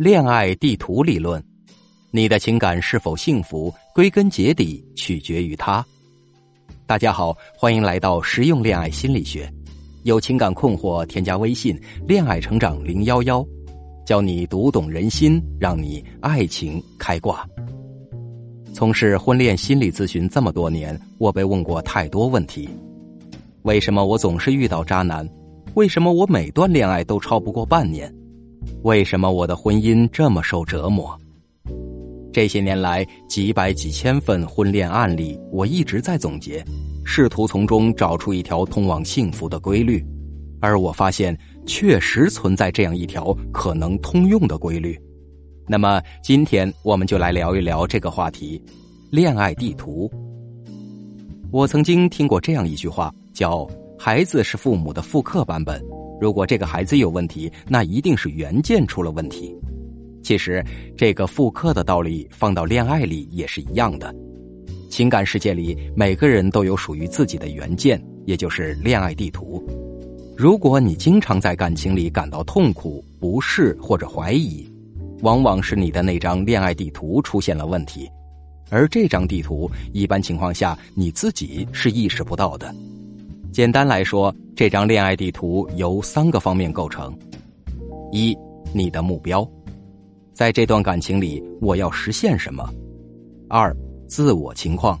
恋爱地图理论，你的情感是否幸福，归根结底取决于他。大家好，欢迎来到实用恋爱心理学。有情感困惑，添加微信“恋爱成长零幺幺”，教你读懂人心，让你爱情开挂。从事婚恋心理咨询这么多年，我被问过太多问题：为什么我总是遇到渣男？为什么我每段恋爱都超不过半年？为什么我的婚姻这么受折磨？这些年来，几百几千份婚恋案例，我一直在总结，试图从中找出一条通往幸福的规律。而我发现，确实存在这样一条可能通用的规律。那么，今天我们就来聊一聊这个话题——恋爱地图。我曾经听过这样一句话，叫“孩子是父母的复刻版本”。如果这个孩子有问题，那一定是原件出了问题。其实，这个复刻的道理放到恋爱里也是一样的。情感世界里，每个人都有属于自己的原件，也就是恋爱地图。如果你经常在感情里感到痛苦、不适或者怀疑，往往是你的那张恋爱地图出现了问题。而这张地图，一般情况下你自己是意识不到的。简单来说，这张恋爱地图由三个方面构成：一、你的目标，在这段感情里我要实现什么；二、自我情况，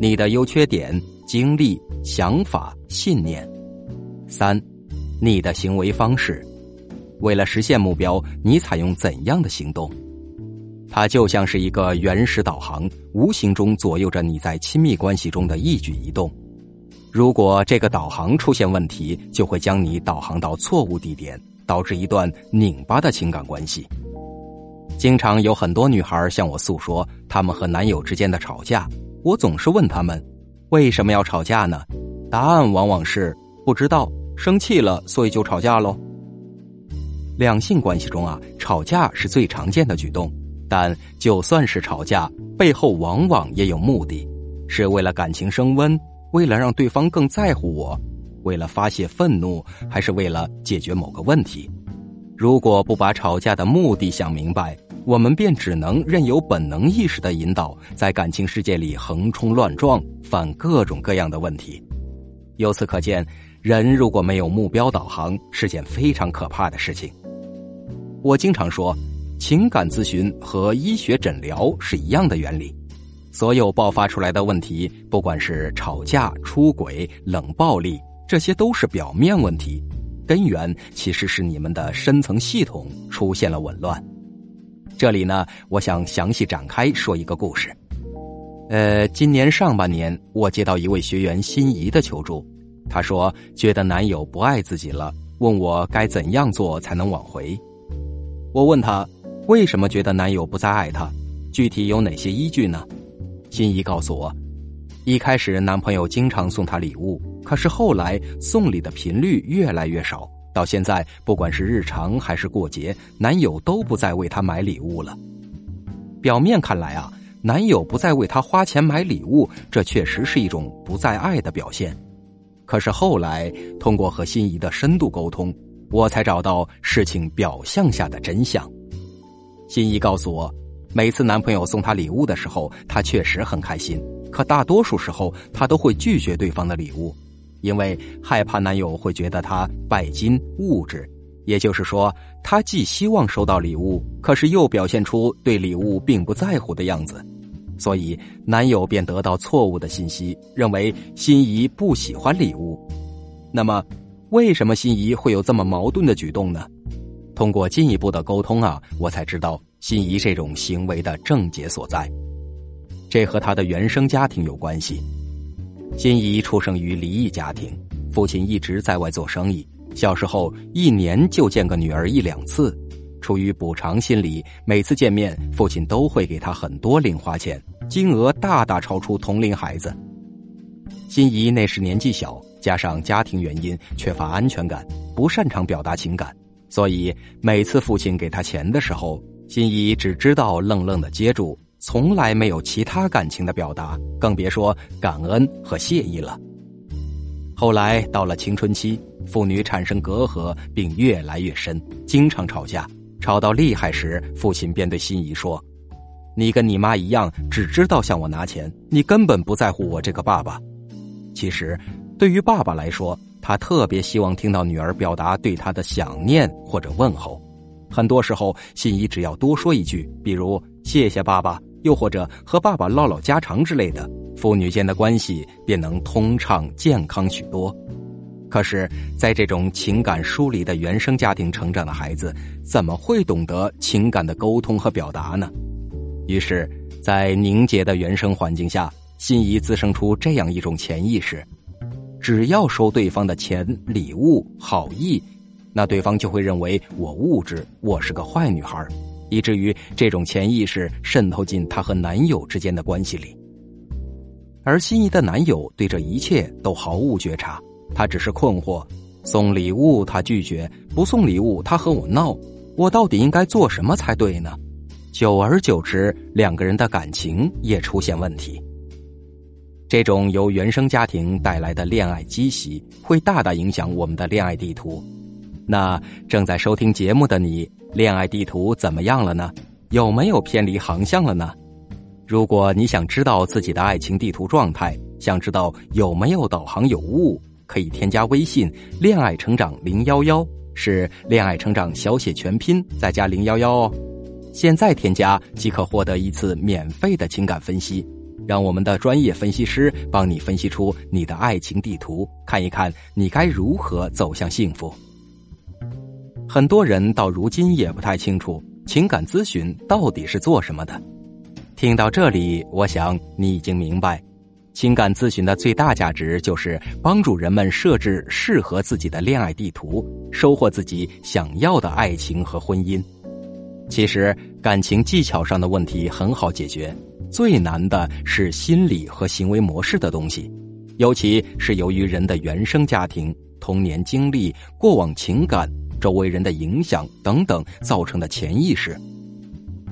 你的优缺点、经历、想法、信念；三、你的行为方式，为了实现目标，你采用怎样的行动？它就像是一个原始导航，无形中左右着你在亲密关系中的一举一动。如果这个导航出现问题，就会将你导航到错误地点，导致一段拧巴的情感关系。经常有很多女孩向我诉说她们和男友之间的吵架，我总是问她们为什么要吵架呢？答案往往是不知道，生气了，所以就吵架喽。两性关系中啊，吵架是最常见的举动，但就算是吵架，背后往往也有目的，是为了感情升温。为了让对方更在乎我，为了发泄愤怒，还是为了解决某个问题？如果不把吵架的目的想明白，我们便只能任由本能意识的引导，在感情世界里横冲乱撞，犯各种各样的问题。由此可见，人如果没有目标导航，是件非常可怕的事情。我经常说，情感咨询和医学诊疗是一样的原理。所有爆发出来的问题，不管是吵架、出轨、冷暴力，这些都是表面问题，根源其实是你们的深层系统出现了紊乱。这里呢，我想详细展开说一个故事。呃，今年上半年，我接到一位学员心仪的求助，她说觉得男友不爱自己了，问我该怎样做才能挽回。我问她为什么觉得男友不再爱她，具体有哪些依据呢？心怡告诉我，一开始男朋友经常送她礼物，可是后来送礼的频率越来越少，到现在不管是日常还是过节，男友都不再为她买礼物了。表面看来啊，男友不再为她花钱买礼物，这确实是一种不再爱的表现。可是后来通过和心仪的深度沟通，我才找到事情表象下的真相。心仪告诉我。每次男朋友送她礼物的时候，她确实很开心。可大多数时候，她都会拒绝对方的礼物，因为害怕男友会觉得她拜金物质。也就是说，她既希望收到礼物，可是又表现出对礼物并不在乎的样子，所以男友便得到错误的信息，认为心仪不喜欢礼物。那么，为什么心仪会有这么矛盾的举动呢？通过进一步的沟通啊，我才知道。心仪这种行为的症结所在，这和他的原生家庭有关系。心仪出生于离异家庭，父亲一直在外做生意，小时候一年就见个女儿一两次。出于补偿心理，每次见面，父亲都会给他很多零花钱，金额大大超出同龄孩子。心仪那时年纪小，加上家庭原因，缺乏安全感，不擅长表达情感，所以每次父亲给他钱的时候。心仪只知道愣愣的接住，从来没有其他感情的表达，更别说感恩和谢意了。后来到了青春期，父女产生隔阂，并越来越深，经常吵架，吵到厉害时，父亲便对心仪说：“你跟你妈一样，只知道向我拿钱，你根本不在乎我这个爸爸。”其实，对于爸爸来说，他特别希望听到女儿表达对他的想念或者问候。很多时候，心仪只要多说一句，比如“谢谢爸爸”，又或者和爸爸唠唠家常之类的，父女间的关系便能通畅健康许多。可是，在这种情感疏离的原生家庭成长的孩子，怎么会懂得情感的沟通和表达呢？于是，在凝结的原生环境下，心仪滋生出这样一种潜意识。只要收对方的钱、礼物、好意，那对方就会认为我物质，我是个坏女孩，以至于这种潜意识渗透进她和男友之间的关系里。而心仪的男友对这一切都毫无觉察，他只是困惑：送礼物他拒绝，不送礼物他和我闹，我到底应该做什么才对呢？久而久之，两个人的感情也出现问题。这种由原生家庭带来的恋爱积习，会大大影响我们的恋爱地图。那正在收听节目的你，恋爱地图怎么样了呢？有没有偏离航向了呢？如果你想知道自己的爱情地图状态，想知道有没有导航有误，可以添加微信“恋爱成长零幺幺”，是“恋爱成长”小写全拼再加零幺幺哦。现在添加即可获得一次免费的情感分析。让我们的专业分析师帮你分析出你的爱情地图，看一看你该如何走向幸福。很多人到如今也不太清楚情感咨询到底是做什么的。听到这里，我想你已经明白，情感咨询的最大价值就是帮助人们设置适合自己的恋爱地图，收获自己想要的爱情和婚姻。其实，感情技巧上的问题很好解决。最难的是心理和行为模式的东西，尤其是由于人的原生家庭、童年经历、过往情感、周围人的影响等等造成的潜意识。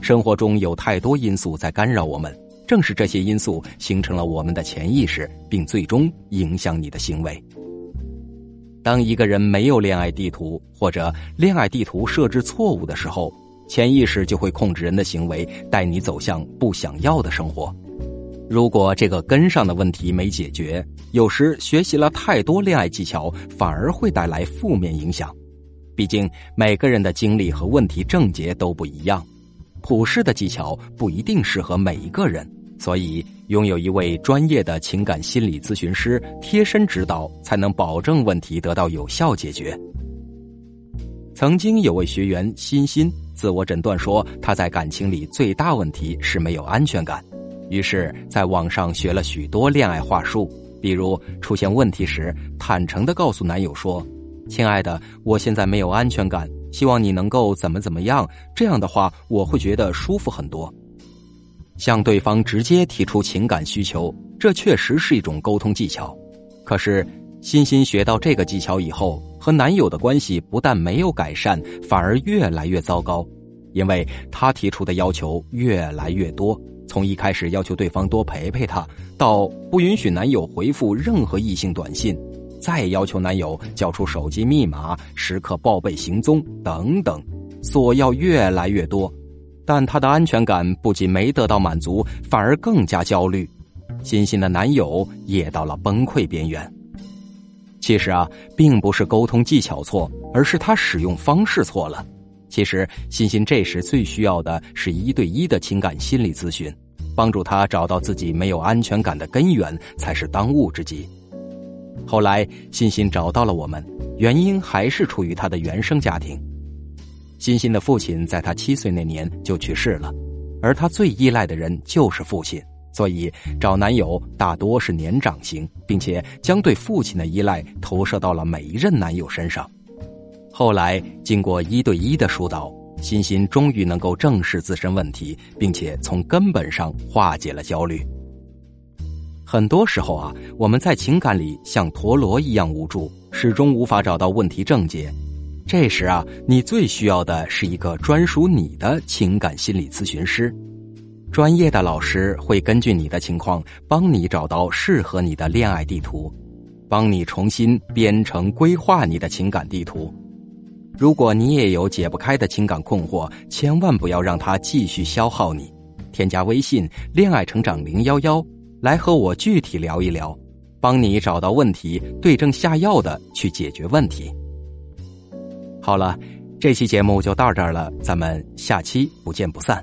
生活中有太多因素在干扰我们，正是这些因素形成了我们的潜意识，并最终影响你的行为。当一个人没有恋爱地图，或者恋爱地图设置错误的时候。潜意识就会控制人的行为，带你走向不想要的生活。如果这个根上的问题没解决，有时学习了太多恋爱技巧，反而会带来负面影响。毕竟每个人的经历和问题症结都不一样，普世的技巧不一定适合每一个人。所以，拥有一位专业的情感心理咨询师贴身指导，才能保证问题得到有效解决。曾经有位学员欣欣。自我诊断说，他在感情里最大问题是没有安全感，于是在网上学了许多恋爱话术，比如出现问题时，坦诚的告诉男友说：“亲爱的，我现在没有安全感，希望你能够怎么怎么样，这样的话我会觉得舒服很多。”向对方直接提出情感需求，这确实是一种沟通技巧。可是，欣欣学到这个技巧以后。和男友的关系不但没有改善，反而越来越糟糕，因为她提出的要求越来越多。从一开始要求对方多陪陪她，到不允许男友回复任何异性短信，再要求男友交出手机密码，时刻报备行踪等等，索要越来越多。但她的安全感不仅没得到满足，反而更加焦虑。欣欣的男友也到了崩溃边缘。其实啊，并不是沟通技巧错，而是他使用方式错了。其实，欣欣这时最需要的是一对一的情感心理咨询，帮助她找到自己没有安全感的根源，才是当务之急。后来，欣欣找到了我们，原因还是出于她的原生家庭。欣欣的父亲在她七岁那年就去世了，而她最依赖的人就是父亲。所以，找男友大多是年长型，并且将对父亲的依赖投射到了每一任男友身上。后来，经过一对一的疏导，欣欣终于能够正视自身问题，并且从根本上化解了焦虑。很多时候啊，我们在情感里像陀螺一样无助，始终无法找到问题症结。这时啊，你最需要的是一个专属你的情感心理咨询师。专业的老师会根据你的情况，帮你找到适合你的恋爱地图，帮你重新编程规划你的情感地图。如果你也有解不开的情感困惑，千万不要让它继续消耗你。添加微信“恋爱成长零幺幺”来和我具体聊一聊，帮你找到问题，对症下药的去解决问题。好了，这期节目就到这儿了，咱们下期不见不散。